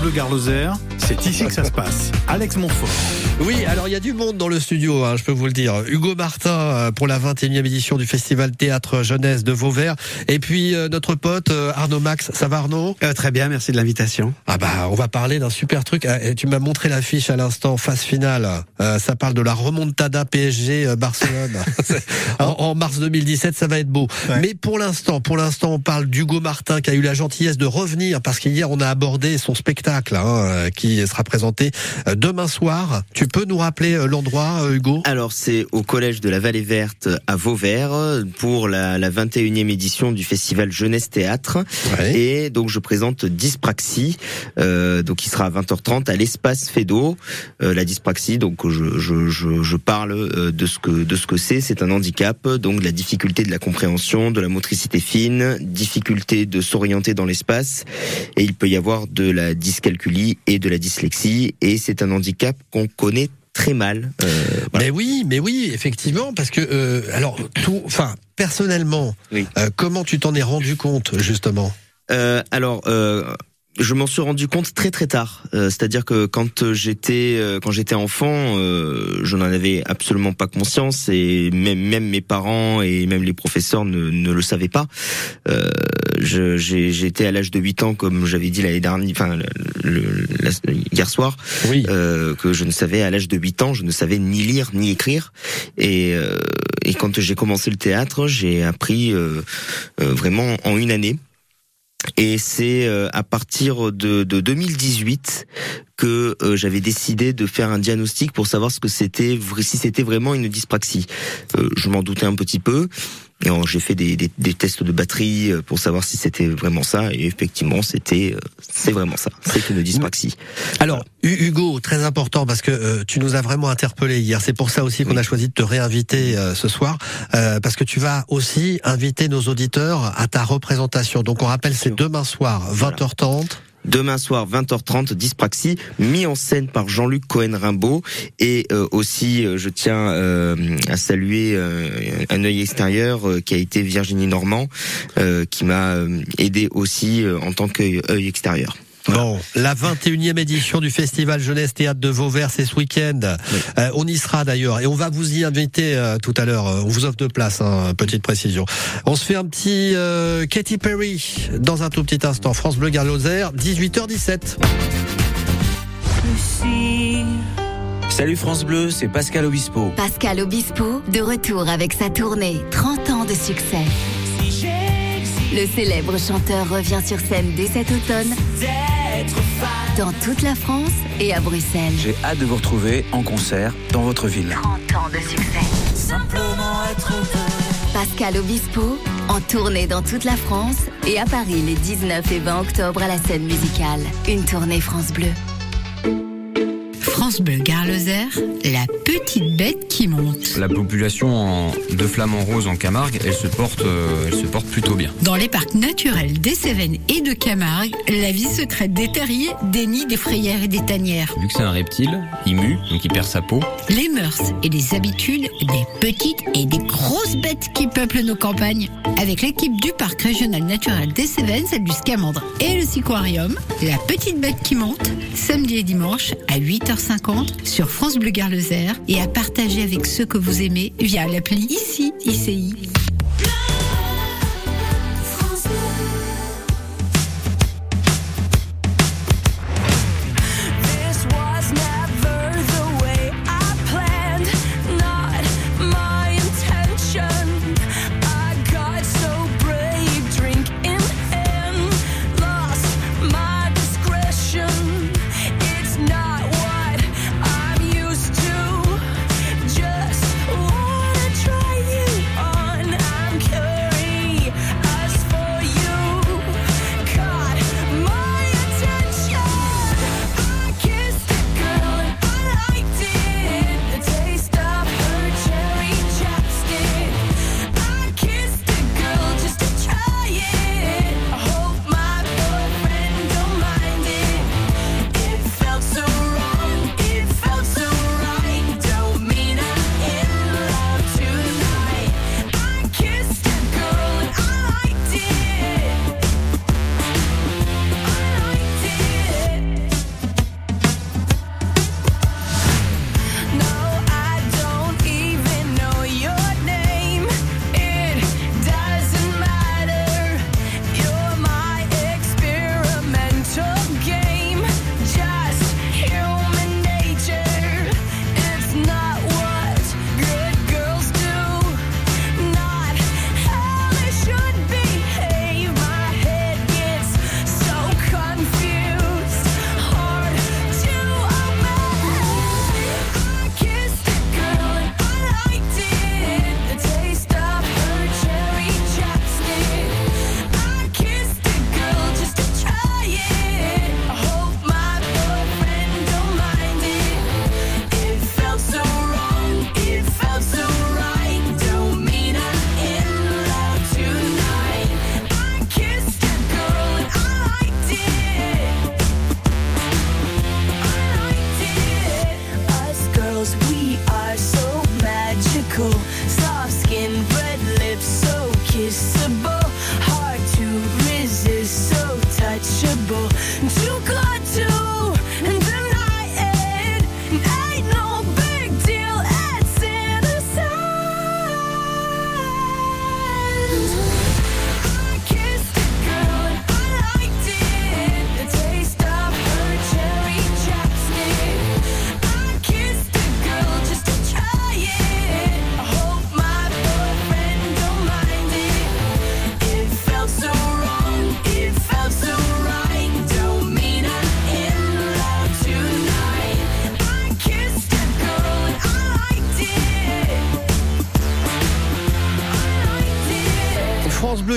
Bleu Garloser, c'est ici que ça se passe. Alex Montfort. Oui, alors il y a du monde dans le studio, hein, je peux vous le dire. Hugo Martin euh, pour la 21e édition du Festival Théâtre Jeunesse de Vauvert. Et puis euh, notre pote euh, Arnaud Max. Ça va Arnaud? Euh, Très bien, merci de l'invitation. Ah bah on va parler d'un super truc. Et tu m'as montré l'affiche à l'instant, phase finale. Euh, ça parle de la remontada PSG Barcelone en, en, mars 2017. Ça va être beau. Ouais. Mais pour l'instant, pour l'instant, on parle d'Hugo Martin qui a eu la gentillesse de revenir parce qu'hier on a abordé son spectacle hein, qui sera présenté demain soir. Tu peux nous rappeler l'endroit, Hugo? Alors c'est au collège de la Vallée Verte à Vauvert pour la, la 21e édition du festival Jeunesse Théâtre. Ouais. Et donc je présente Dyspraxie, euh, donc qui sera à 20h30 à l'espace Fedo. Euh, la dyspraxie, donc je, je, je, je parle de ce que de ce que c'est. C'est un handicap, donc la difficulté de la compréhension, de la motricité fine, difficulté de s'orienter dans l'espace, et il peut y avoir de la dyscalculie et de la dyslexie. Et c'est un handicap qu'on connaît très mal. Euh, voilà. Mais oui, mais oui, effectivement, parce que euh, alors tout, enfin personnellement, oui. euh, comment tu t'en es rendu compte justement? Alors je m'en suis rendu compte très très tard. Euh, C'est-à-dire que quand j'étais euh, quand j'étais enfant, euh, je n'en avais absolument pas conscience et même même mes parents et même les professeurs ne, ne le savaient pas. J'étais à l'âge de 8 ans, comme j'avais dit l'année dernière, enfin le, le, la, hier soir, oui. que je ne savais à l'âge de 8 ans, je ne savais ni lire ni écrire. Et, et quand j'ai commencé le théâtre, j'ai appris vraiment en une année. Et c'est à partir de, de 2018 que euh, j'avais décidé de faire un diagnostic pour savoir ce que c'était, si c'était vraiment une dyspraxie. Euh, je m'en doutais un petit peu. Et j'ai fait des, des, des, tests de batterie pour savoir si c'était vraiment ça. Et effectivement, c'était, c'est vraiment ça. C'est une dyspraxie. Alors, Hugo, très important parce que euh, tu nous as vraiment interpellé hier. C'est pour ça aussi qu'on oui. a choisi de te réinviter euh, ce soir, euh, parce que tu vas aussi inviter nos auditeurs à ta représentation. Donc, on rappelle, c'est demain soir, 20h30. Voilà. Demain soir, 20h30, Dyspraxie, mis en scène par Jean-Luc Cohen-Rimbaud. Et euh, aussi, euh, je tiens euh, à saluer un œil extérieur qui a été Virginie Normand, qui m'a aidé aussi en tant qu'œil extérieur. Bon, la 21e édition du Festival Jeunesse Théâtre de Vauvert, c'est ce week-end. Oui. Euh, on y sera d'ailleurs et on va vous y inviter euh, tout à l'heure. On vous offre de place, hein, petite précision. On se fait un petit euh, Katy Perry dans un tout petit instant. France Bleu Garloser, 18h17. Salut France Bleu, c'est Pascal Obispo. Pascal Obispo, de retour avec sa tournée 30 ans de succès. Le célèbre chanteur revient sur scène dès cet automne dans toute la France et à Bruxelles. J'ai hâte de vous retrouver en concert dans votre ville. 30 ans de succès. Simplement être Pascal Obispo en tournée dans toute la France et à Paris les 19 et 20 octobre à la scène musicale. Une tournée France Bleu. France Bleu Garloser, la petite bête qui monte. La population de flamants roses en Camargue, elle se porte, euh, elle se porte plutôt bien. Dans les parcs naturels des Cévennes et de Camargue, la vie secrète des terriers, des nids, des frayères et des tanières. Vu que c'est un reptile, il mue, donc il perd sa peau. Les mœurs et les habitudes des petites et des grosses bêtes qui peuplent nos campagnes. Avec l'équipe du parc régional naturel des Cévennes, celle du Scamandre et le Siquarium, la petite bête qui monte, samedi et dimanche à 8h50 sur France Bleu Garloser et à partager avec ceux que vous aimez via l'appli ICI ICI.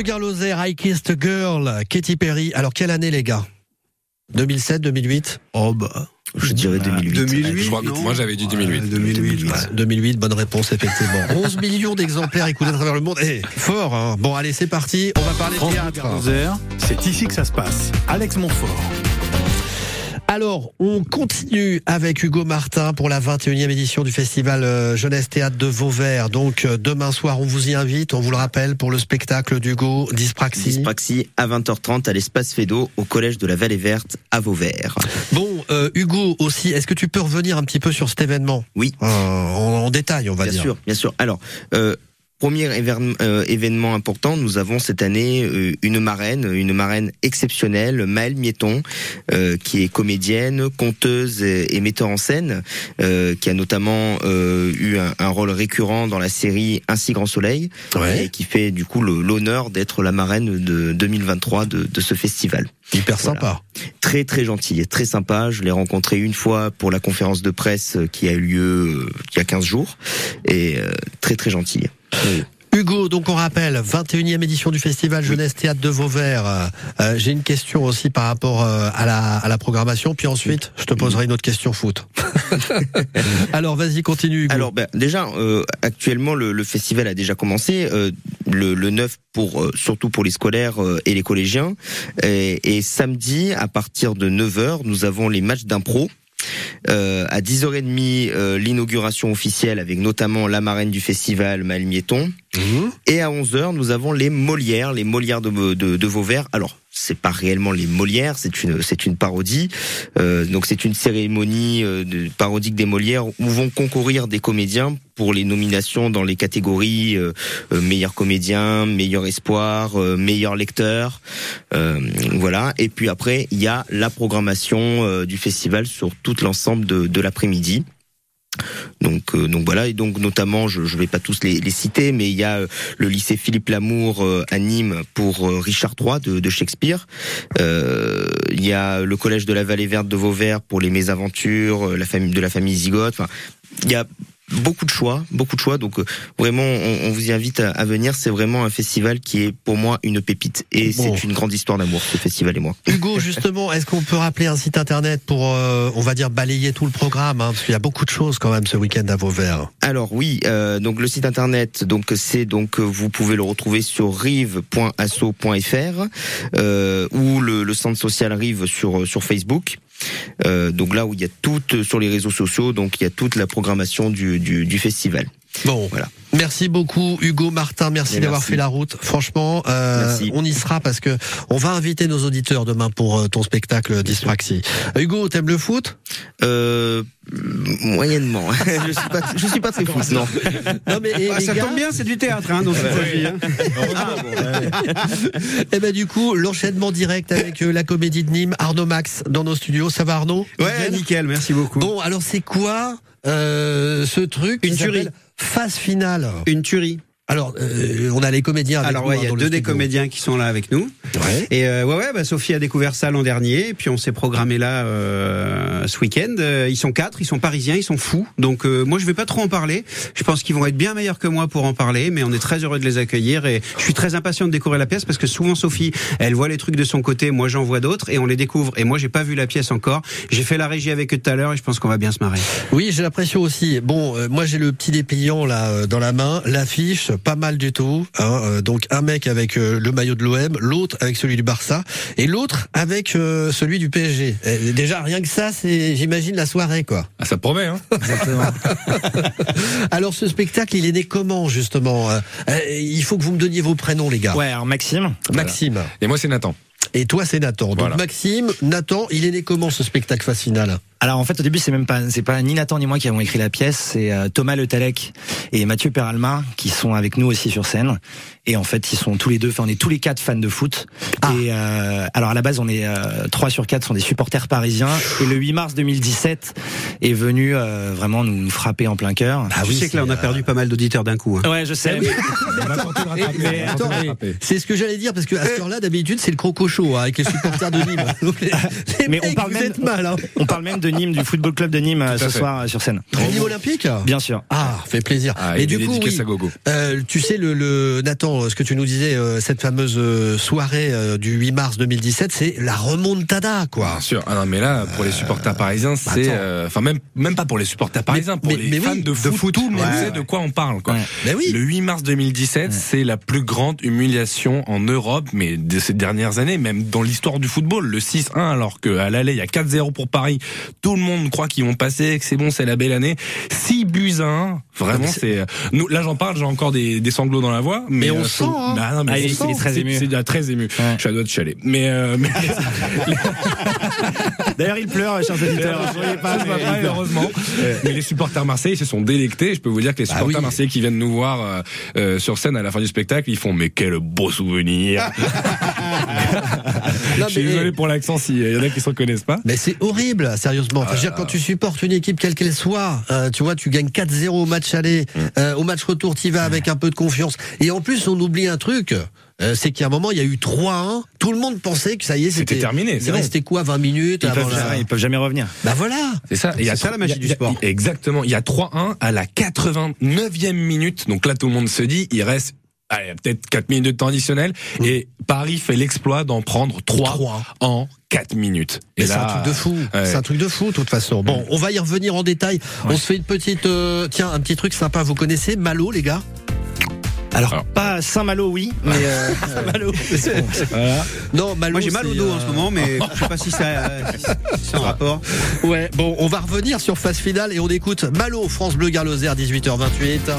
Girl Ozer, I Kissed a Girl, Katy Perry. Alors, quelle année, les gars? 2007, 2008 Oh, bah. Je dirais 2008. 2008, Je crois- non moi, j'avais dit 2008. Ouais, 2008. ouais. 2008, bonne réponse, effectivement. 11 millions d'exemplaires écoulés à travers le monde. Eh, fort, hein Bon, allez, c'est parti. On va parler France Bleu théâtre. Garloser, c'est ici que ça se passe. Alex Montfort. Alors, on continue avec Hugo Martin pour la 21e édition du festival euh, Jeunesse Théâtre de Vauvert. Donc, euh, demain soir, on vous y invite, on vous le rappelle, pour le spectacle d'Hugo Dyspraxie. Dyspraxie à 20h30 à l'espace Fédo au collège de la Vallée Verte à Vauvert. Bon, euh, Hugo aussi, est-ce que tu peux revenir un petit peu sur cet événement? Oui. Euh, en, en détail, on va bien dire. sûr, bien sûr. Alors, euh, premier euh, événement important, nous avons cette année euh, une marraine, une marraine exceptionnelle, Maëlle Mietton, euh, qui est comédienne, conteuse et, et metteur en scène, euh, qui a notamment euh, eu un, rôle récurrent dans la série Ainsi Grand Soleil, Ouais. et qui fait du coup l'honneur d'être la marraine de 2023 de, de ce festival. Hyper Voilà. sympa. Très très gentil et très sympa. Je l'ai rencontré une fois pour la conférence de presse qui a eu lieu il y a 15 jours et euh, très très gentil. Hugo, donc on rappelle, 21e édition du festival Jeunesse Théâtre de Vauvert. Euh, euh, J'ai une question aussi par rapport euh, à, la, à la programmation, puis ensuite je te poserai une autre question foot. Alors vas-y, continue Hugo. Alors ben, déjà euh, actuellement le, le festival a déjà commencé euh, le, le 9 pour euh, surtout pour les scolaires euh, et les collégiens et, et samedi à partir de 9h nous avons les matchs d'impro. Euh, à 10h30 euh, l'inauguration officielle avec notamment la marraine du festival Maëlle Mietton Mhm. Et à 11h, nous avons les Molières, les Molières de, de, de Vauvert. Alors, c'est pas réellement les Molières, c'est une c'est une parodie. Euh, donc c'est une cérémonie euh, de parodique des Molières où vont concourir des comédiens pour les nominations dans les catégories euh, euh, meilleur comédien, meilleur espoir, euh, meilleur lecteur. Voilà. Et puis après, il y a la programmation du festival sur tout l'ensemble de l'après-midi. Donc, euh, donc voilà, et donc notamment, je ne vais pas tous les, les citer, mais il y a euh, le lycée Philippe Lamour euh, à Nîmes pour euh, Richard III de, de Shakespeare. Euh, il y a le collège de la Vallée Verte de Vauvert pour les mésaventures, euh, la famille de la famille Zigote. Enfin, il y a beaucoup de choix, beaucoup de choix. Donc euh, vraiment, on, on vous y invite à, à venir. C'est vraiment un festival qui est pour moi une pépite et Bon. c'est une grande histoire d'amour ce festival et moi. Hugo, justement, est-ce qu'on peut rappeler un site internet pour, euh, on va dire, balayer tout le programme hein, Parce qu'il y a beaucoup de choses quand même ce week-end à Vauvert. Alors oui, euh, donc le site internet, donc c'est donc vous pouvez le retrouver sur rive.asso.fr euh, ou le, le centre social Rive sur sur Facebook. Euh, donc là où il y a tout euh, sur les réseaux sociaux, donc il y a toute la programmation du, du, du festival. Bon, Voilà. Merci beaucoup Hugo Martin, merci Et d'avoir fait la route. Franchement, euh, on y sera parce que on va inviter nos auditeurs demain pour euh, ton spectacle Dyspraxie. Hugo, t'aimes le foot? Euh, moyennement. je suis pas je suis pas très foot, non. Non mais et Ah, ça gars, tombe bien, c'est du théâtre hein, dans cette vie. Hein. eh ben du coup, l'enchaînement direct avec euh, la comédie de Nîmes, Arnaud Max dans nos studios. Ça va Arnaud? Ouais, Nickel? merci beaucoup. Bon, alors c'est quoi euh, ce truc Une tuerie. Phase finale. Une tuerie. Alors, euh, on a les comédiens avec Alors ouais, hein, il y a dans deux des comédiens qui sont là avec nous. Ouais. Et euh, ouais, ouais, bah, Sophie a découvert ça l'an dernier, et puis on s'est programmé là euh, ce week-end. Euh, ils sont quatre, ils sont parisiens, ils sont fous. Donc euh, moi, je vais pas trop en parler. Je pense qu'ils vont être bien meilleurs que moi pour en parler, mais on est très heureux de les accueillir et je suis très impatient de découvrir la pièce parce que souvent Sophie, elle voit les trucs de son côté, moi j'en vois d'autres et on les découvre. Et moi, j'ai pas vu la pièce encore. J'ai fait la régie avec eux tout à l'heure et je pense qu'on va bien se marrer. Oui, j'ai l'impression aussi. Bon, euh, moi j'ai le petit dépliant là euh, dans la main, l'affiche, pas mal du tout. hein, euh, donc un mec avec euh, le maillot de l'OM, l'autre avec celui du Barça, et l'autre avec euh, celui du PSG. Et déjà rien que ça, c'est, j'imagine la soirée quoi. Ah, ça promet, hein Alors ce spectacle, il est né comment justement Il faut que vous me donniez vos prénoms les gars. Ouais, alors Maxime. Maxime. Et moi, c'est Nathan. Et toi c'est Nathan. Donc Voilà. Maxime, Nathan, il est né comment ce spectacle fascinal Alors en fait au début c'est même pas c'est pas ni Nathan ni moi qui avons écrit la pièce, c'est euh, Thomas Le Talec et Mathieu Peralma qui sont avec nous aussi sur scène. Et en fait ils sont tous les deux, enfin on est tous les quatre fans de foot. Ah. Et euh, alors à la base on est euh, trois sur quatre sont des supporters parisiens. Et le 8 mars 2017 est venu euh, vraiment nous, nous frapper en plein cœur. Ah, je sais que là on a perdu pas mal d'auditeurs d'un coup. hein. Ouais, je sais. Mais attends, c'est ce que j'allais dire parce que à ce heure-là d'habitude c'est le croco chaud hein, avec les supporters de Nîmes. Donc, les- les Mais on parle même- mal. Hein. On parle même de Nîmes, du football club de Nîmes euh, ce fait. soir euh, sur scène. Nîmes olympique Bien sûr. Ah, fait plaisir. Ah, Et il du coup, oui, gogo. euh, tu sais, le, le Nathan, ce que tu nous disais, euh, cette fameuse euh, soirée euh, du 8 mars 2017, c'est la remontada, quoi. Bien sûr. Ah non, mais là, pour les supporters parisiens, c'est, attends. euh, enfin même même pas pour les supporters parisiens, pour mais- les mais fans oui, de, foot, tout le monde Ouais, sait ouais. de quoi on parle. Quoi. Ouais. Mais oui. Le 8 mars 2017, c'est la plus grande humiliation en Europe, mais de ces dernières années, même dans l'histoire du football. Le 6-1, alors qu'à l'aller, il y a 4-0 pour Paris. Tout le monde croit qu'ils vont passer, que c'est bon, c'est la belle année. 6 buts à 1. Vraiment, mais c'est- nous, là, j'en parle, j'ai encore des, des sanglots dans la voix. Mais, Mais on euh, sent, hein. Bah, non, mais Ah, on il sent. est très ému. C'est très ému. Ouais. Je suis à deux de chialer. Mais, euh, mais D'ailleurs, il pleure, chers auditeurs. Pas, mais pas, heureusement. Mais les supporters marseillais se sont délectés. Je peux vous dire que les Bah supporters oui. marseillais qui viennent nous voir euh, euh, sur scène à la fin du spectacle, ils font mais quel beau souvenir. Non, Je suis mais- désolé pour l'accent s'il y en a qui se reconnaissent pas. Mais c'est horrible, sérieusement. Enfin, je veux dire, quand tu supportes une équipe quelle qu'elle soit, euh, tu vois, tu gagnes 4-0 au match aller, euh, au match retour, tu vas avec un peu de confiance. Et en plus, on oublie un truc. Euh, c'est qu'à un moment, il y a eu 3-1. Tout le monde pensait que ça y est, c'était terminé, Il c'est bon. restait quoi, 20 minutes Ils avant peuvent, la- jamais, ils peuvent jamais revenir. Bah voilà. C'est ça. Et il y a C'est ça la magie a- du y a- sport. Exactement. Il y a 3-1 à la 89e minute. Donc là, tout le monde se dit, il reste peut-être 4 minutes de temps additionnel. Et Paris fait l'exploit d'en prendre 3, Trois. en 4 minutes. Et c'est un truc de fou. ouais. C'est un truc de fou, de toute façon. Bon, on va y revenir en détail. On se fait une petite, euh, tiens, un petit truc sympa. Vous connaissez Malo, les gars? Alors, Alors. pas Saint-Malo, oui, mais euh, Malo. Voilà. Non, Malo. Moi j'ai mal au dos en euh, ce moment, mais je sais pas si ça euh, si c'est en rapport. Ouais, bon, on va revenir sur phase finale et on écoute Malo, France Bleu Gare Lozère, 18h28.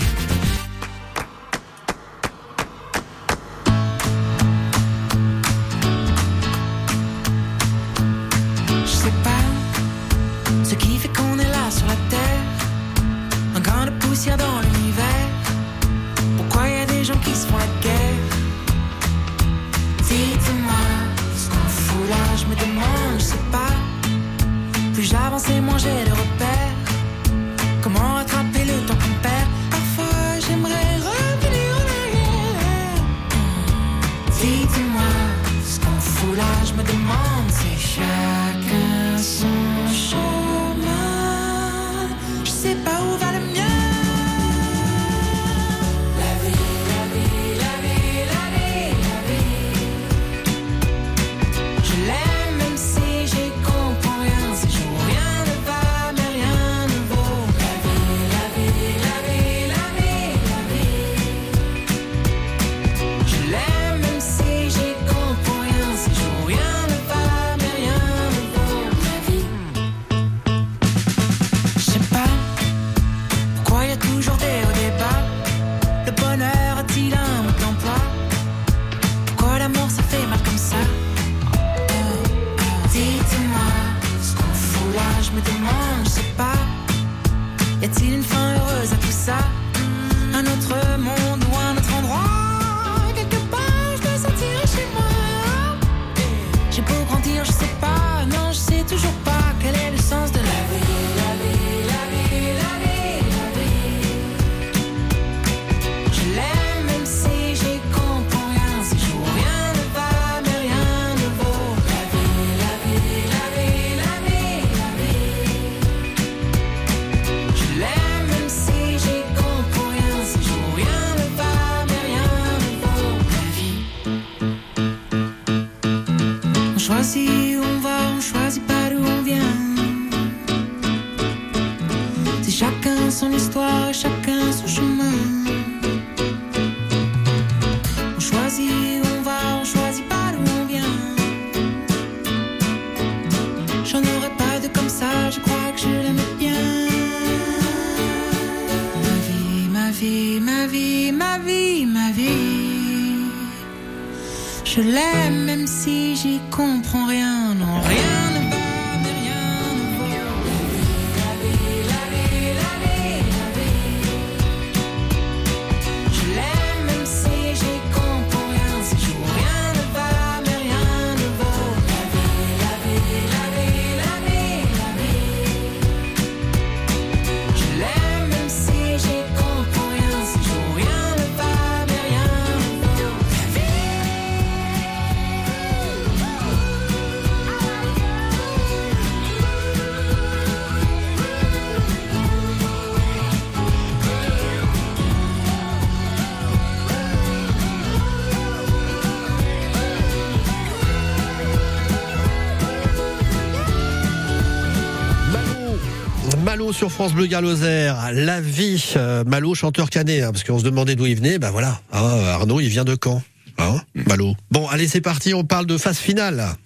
Ma vie, ma vie. Je l'aime même si j'y comprends rien, non rien sur France Bleu Galloser, la vie, euh, Malo chanteur canet, hein, parce qu'on se demandait d'où il venait, ben voilà, ah, Arnaud il vient de Caen, hein, Malo. Bon allez c'est parti, on parle de phase finale.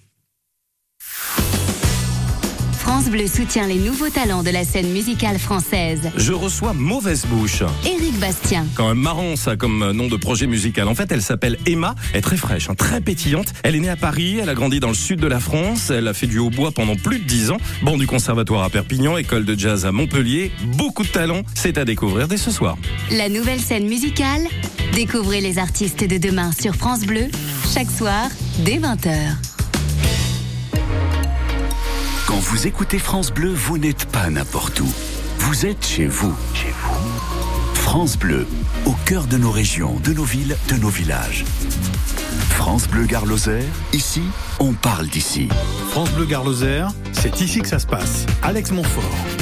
France Bleu soutient les nouveaux talents de la scène musicale française. Je reçois Mauvaise Bouche. Éric Bastien. Quand même marrant ça comme nom de projet musical. En fait, elle s'appelle Emma, elle est très fraîche, hein, très pétillante. Elle est née à Paris, elle a grandi dans le sud de la France, elle a fait du hautbois pendant plus de 10 ans. Bon du conservatoire à Perpignan, école de jazz à Montpellier. Beaucoup de talent, c'est à découvrir dès ce soir. La nouvelle scène musicale. Découvrez les artistes de demain sur France Bleu, chaque soir, dès 20h. Quand vous écoutez France Bleu, vous n'êtes pas n'importe où. Vous êtes chez vous. Chez vous. France Bleu, au cœur de nos régions, de nos villes, de nos villages. France Bleu Garloser, ici, on parle d'ici. France Bleu Garloser, c'est ici que ça se passe. Alex Montfort.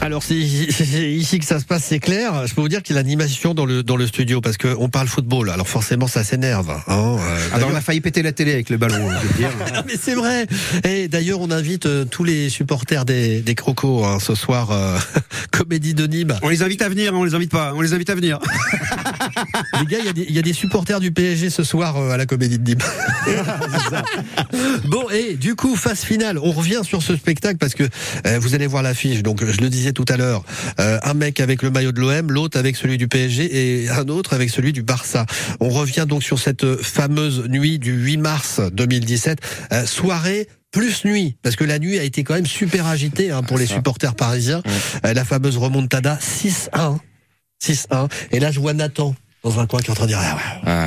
Alors c'est ici que ça se passe, c'est clair. Je peux vous dire qu'il y a l'animation dans le dans le studio parce que on parle football. Alors forcément ça s'énerve. Hein. Euh, Ah, on a failli péter la télé avec le ballon, je veux dire. mais c'est vrai. Et d'ailleurs on invite euh, tous les supporters des, des crocos hein, ce soir euh, comédie de Nîmes. On les invite à venir, hein, on les invite pas, on les invite à venir. Les gars, il y a des- il y, a des supporters du PSG ce soir à la comédie de Nîmes. bon, et du coup, phase finale, on revient sur ce spectacle parce que vous allez voir l'affiche. Donc, je le disais tout à l'heure, euh, un mec avec le maillot de l'OM, l'autre avec celui du PSG et un autre avec celui du Barça. On revient donc sur cette fameuse nuit du 8 mars 2017, euh, soirée plus nuit, parce que la nuit a été quand même super agitée hein, pour les supporters parisiens. Euh, la fameuse remontada 6-1. 6-1. Et là, je vois Nathan dans un coin qui est en train de dire ah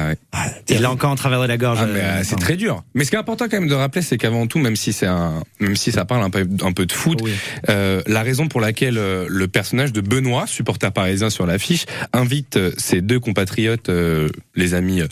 ouais, Ah, ouais. Il a encore en travers de la gorge. Ah, mais, euh, euh, c'est très dur. Mais ce qui est important quand même de rappeler, c'est qu'avant tout, même si c'est un, même si ça parle un peu, un peu de foot, Oui. euh, la raison pour laquelle euh, le personnage de Benoît, supporter parisien sur l'affiche, invite euh, ses deux compatriotes, euh, les amis euh,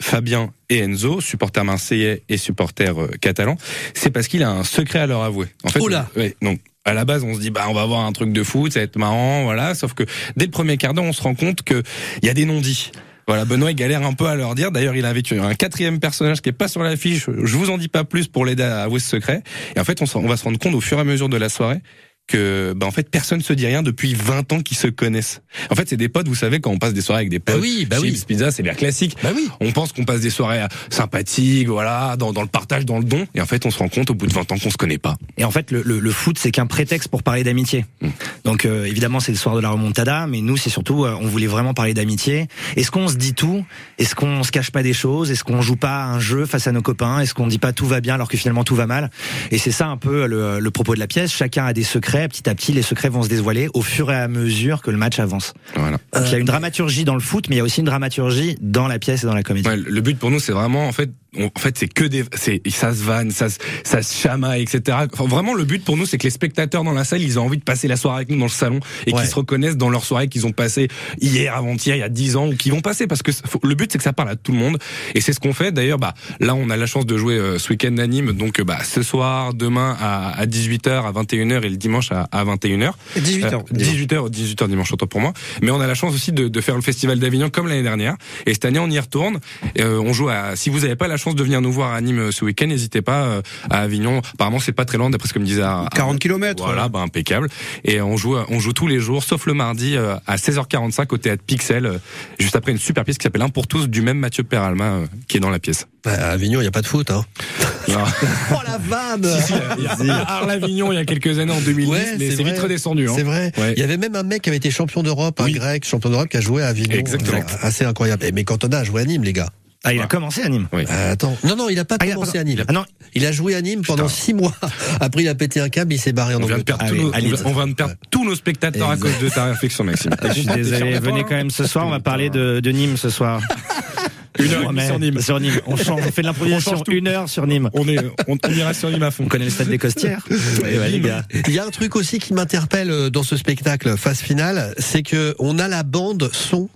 Fabien et Enzo, supporters marseillais et supporters euh, catalans, c'est parce qu'il a un secret à leur avouer. En fait, Oh là on- ouais, donc à la base, on se dit bah on va avoir un truc de foot, ça va être marrant, voilà. Sauf que dès le premier quart d'heure, on se rend compte que il y a des non-dits. Voilà, Benoît il galère un peu à leur dire. D'ailleurs, il invite un quatrième personnage qui est pas sur l'affiche. Je vous en dis pas plus pour l'aider à avouer ce secret. Et en fait, on va se rendre compte au fur et à mesure de la soirée que bah en fait personne se dit rien depuis 20 ans qu'ils se connaissent. En fait, c'est des potes, vous savez quand on passe des soirées avec des potes. Bah oui, bah oui. chips, pizza, c'est bien classique. Bah oui. On pense qu'on passe des soirées euh, sympathiques, voilà, dans, dans le partage, dans le don et en fait, on se rend compte au bout de 20 ans qu'on se connaît pas. Et en fait, le, le, le foot, c'est qu'un prétexte pour parler d'amitié. Mm. Donc, euh, évidemment, c'est le soir de la remontada, mais nous, c'est surtout, euh, on voulait vraiment parler d'amitié. Est-ce qu'on se dit tout? Est-ce qu'on se cache pas des choses? Est-ce qu'on joue pas un jeu face à nos copains? Est-ce qu'on dit pas tout va bien alors que finalement tout va mal? Et c'est ça un peu le, le propos de la pièce. Chacun a des secrets. Petit à petit, les secrets vont se dévoiler au fur et à mesure que le match avance. Voilà. Donc, il y a une dramaturgie dans le foot, mais il y a aussi une dramaturgie dans la pièce et dans la comédie. Ouais, le but pour nous, c'est vraiment, en fait, on- en fait, c'est que des, c'est, ça se vanne, ça, se- ça se chamaille, etc. Enfin, vraiment, le but pour nous, c'est que les spectateurs dans la salle, ils ont envie de passer la soirée avec nous dans le salon et Ouais. qu'ils se reconnaissent dans leur soirée qu'ils ont passé hier, avant-hier, il y a 10 ans ou qu'ils vont passer parce que faut- le but, c'est que ça parle à tout le monde et c'est ce qu'on fait. D'ailleurs, bah, là, on a la chance de jouer euh, ce week-end d'anime, donc, euh, bah, ce soir, demain à, à 18h, à 21h et le dimanche à, à 21h. 18h. Euh, 18h, 18h dimanche, autant pour moi. Mais on a la chance aussi de, de faire le festival d'Avignon comme l'année dernière. Et cette année, on y retourne. Et, euh, on joue à. Si vous n'avez pas la chance de venir nous voir à Nîmes euh, ce week-end, n'hésitez pas euh, à Avignon. Apparemment, c'est pas très loin, d'après ce que me disait. Ar- 40 kilomètres. Voilà, bah impeccable. Et on joue, on joue tous les jours, sauf le mardi euh, à 16h45 au théâtre Pixel, euh, juste après une super pièce qui s'appelle Un pour tous du même Mathieu Peralma euh, qui est dans la pièce. Bah, à Avignon, il y a pas de foot. Hein. Non. Oh la vanne Il y a, il y a Arles-Avignon il y a quelques années en 2010, Ouais, mais c'est vite vrai. redescendu. Hein. C'est vrai. Ouais. Il y avait même un mec qui avait été champion d'Europe, un Oui. grec champion d'Europe qui a joué à Avignon. Exactement. Euh, Assez incroyable. Eh, Mais Cantona a joué à Nîmes, les gars. Ah, il a commencé à Nîmes. Oui. Euh, attends. Non, non, il a pas Ah, a commencé pas- à Nîmes. Ah non, Il a joué à Nîmes pendant Putain. six mois. Après, il a pété un câble, il s'est barré en On de Angleterre. perdre, tous, Allez, nos, allez. on vient de perdre tous nos spectateurs à cause de ta réflexion, Maxime. je suis désolé. Venez quand même ce soir. On va parler de, de Nîmes ce soir. Une heure et sur Nîmes. Sur Nîmes. On, change- on fait de l'improvisation une heure sur Nîmes. On est, on, on ira sur Nîmes à fond. On connaît le stade des Costières. Ouais, ouais, les gars. Il y a un truc aussi qui m'interpelle euh, dans ce spectacle phase finale, c'est que on a la bande son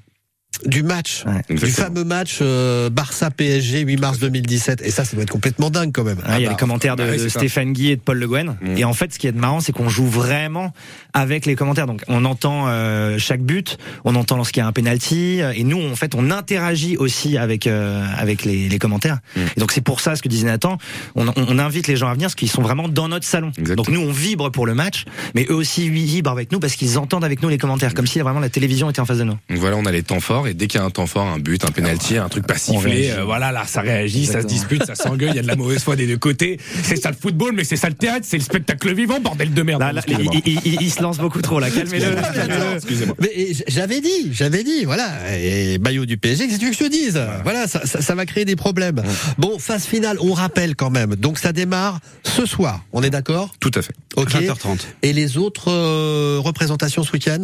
du match, Ouais. du fameux match euh, Barça PSG 8 mars 2017. Et ça, ça doit être complètement dingue quand même. Ouais, il y a bah, les commentaires de, bah ouais, de. Stéphane Guy et de Paul Le Guen. Mm. Et en fait, ce qui est marrant, c'est qu'on joue vraiment avec les commentaires. Donc, on entend euh, chaque but, on entend lorsqu'il y a un penalty, euh, et nous, en fait, on interagit aussi avec euh, avec les, les commentaires. Mm. Et donc, c'est pour ça, ce que disait Nathan, on, on- on invite les gens à venir, parce qu'ils sont vraiment dans notre salon. Exactement. Donc, nous, on vibre pour le match, mais eux aussi ils vibrent avec nous parce qu'ils entendent avec nous les commentaires, comme si vraiment la télévision était en face de nous. Donc voilà, on a les temps forts et dès qu'il y a un temps fort, un but, un penalty, un truc pas sifflé, euh, voilà, là, ça réagit, ça se dispute, ça s'engueule, il y a de la mauvaise foi des deux côtés. C'est ça le football, mais c'est ça le théâtre, c'est le spectacle vivant, bordel de merde. Là, là, il, Excusez-moi. il- il- il se lance beaucoup trop là. Calmez-le. Excusez-moi. J'avais dit, j'avais dit, voilà, et maillot du PSG, qu'est-ce que tu que je te dise? Voilà, ça, ça, ça va créer des problèmes. Bon, phase finale, on rappelle quand même. Donc ça démarre ce soir, on est d'accord? Tout à fait. Ok. 20h30. Et les autres euh, représentations ce week-end?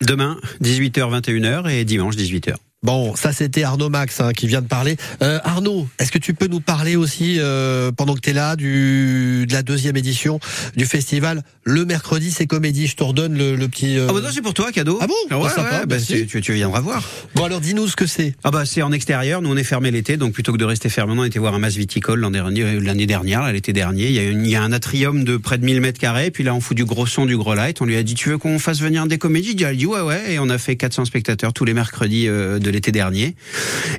Demain, 18h, 21h et dimanche, 18h. Bon, ça c'était Arnaud Max hein, qui vient de parler. Euh, Arnaud, est-ce que tu peux nous parler aussi, euh, pendant que tu es là, du, de la deuxième édition du festival Le mercredi, c'est comédie. Je te redonne le, le petit... euh, Ah bah non, c'est pour toi, cadeau. Ah bon Ouais, Ah, sympa, ouais, bah, c'est- tu, tu viendras voir. Bon alors dis-nous ce que c'est. Ah bah c'est en extérieur, nous on est fermé l'été, donc plutôt que de rester fermé, on été voir un mas viticole euh, l'année dernière, l'été dernier. Il y, a une- il y a un atrium de près de 1000 mètres carrés, puis là on fout du gros son, du gros light. On lui a dit tu veux qu'on fasse venir des comédies? Il a dit ouais ouais, et on a fait 400 spectateurs tous les mercredis euh, de l'été dernier.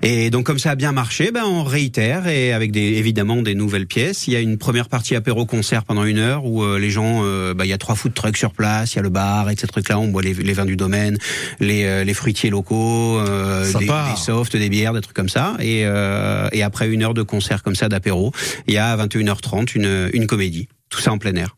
Et donc comme ça a bien marché, ben on réitère et avec des évidemment des nouvelles pièces. Il y a une première partie apéro concert pendant une heure où euh, les gens, euh, bah, il y a trois food trucks sur place, il y a le bar et ces trucs là, on boit les, les vins du domaine, les, euh, les fruitiers locaux, euh, des, des softs, des bières, des trucs comme ça. Et, et après une heure de concert comme ça d'apéro, il y a à 21h30 une, une comédie. Tout ça en plein air.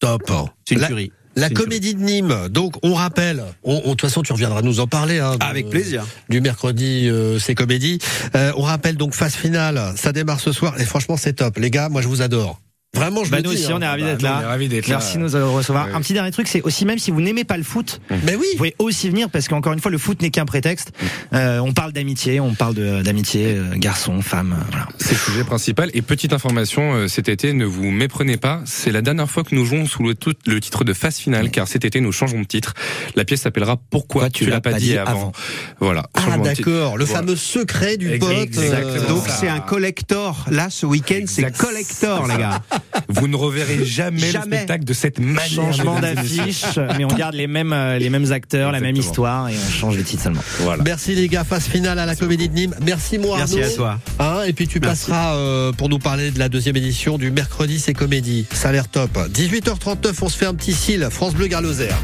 Top. C'est une tuerie. La comédie de Nîmes. Donc on rappelle. On, on- de toute façon, tu reviendras nous en parler. Hein, de- Avec plaisir. Du mercredi, euh, c'est comédie. Euh, on rappelle donc phase finale. Ça démarre ce soir et franchement c'est top. Les gars, moi je vous adore. Vraiment, je Bah, nous dis, aussi, hein. on est ravis d'être Bah, là. ravis d'être là. Merci de nous recevoir. Un petit dernier truc, c'est aussi même si vous n'aimez pas le foot, Mais oui. vous pouvez aussi venir parce qu'encore une fois, le foot n'est qu'un prétexte. Euh, on parle d'amitié, on parle de- d'amitié, euh, garçon, femme, euh, voilà. C'est le sujet principal. Et petite information, euh, cet été, ne vous méprenez pas, c'est la dernière fois que nous jouons sous le, tout- le titre de phase finale, car cet été, nous changeons de titre. La pièce s'appellera Pourquoi tu, l'as pas dit avant. Voilà. Ah d'accord. Le Voilà. fameux secret du pote. Exactement. Donc c'est un collector. Là, ce week-end, c'est collector, les gars. Vous ne reverrez jamais, Jamais. le spectacle de cette manière. Changement d'affiche, mais on garde les mêmes, euh, les mêmes acteurs, la même histoire et on change le titre seulement. Voilà. Merci les gars, phase finale à la Comédie de Nîmes. Merci moi Merci Arnaud. à toi. Hein, et puis tu Merci. passeras euh, pour nous parler de la deuxième édition du mercredi c'est comédie. Ça a l'air top. 18h39, on se fait un petit cil. France Bleu Gare Lozère.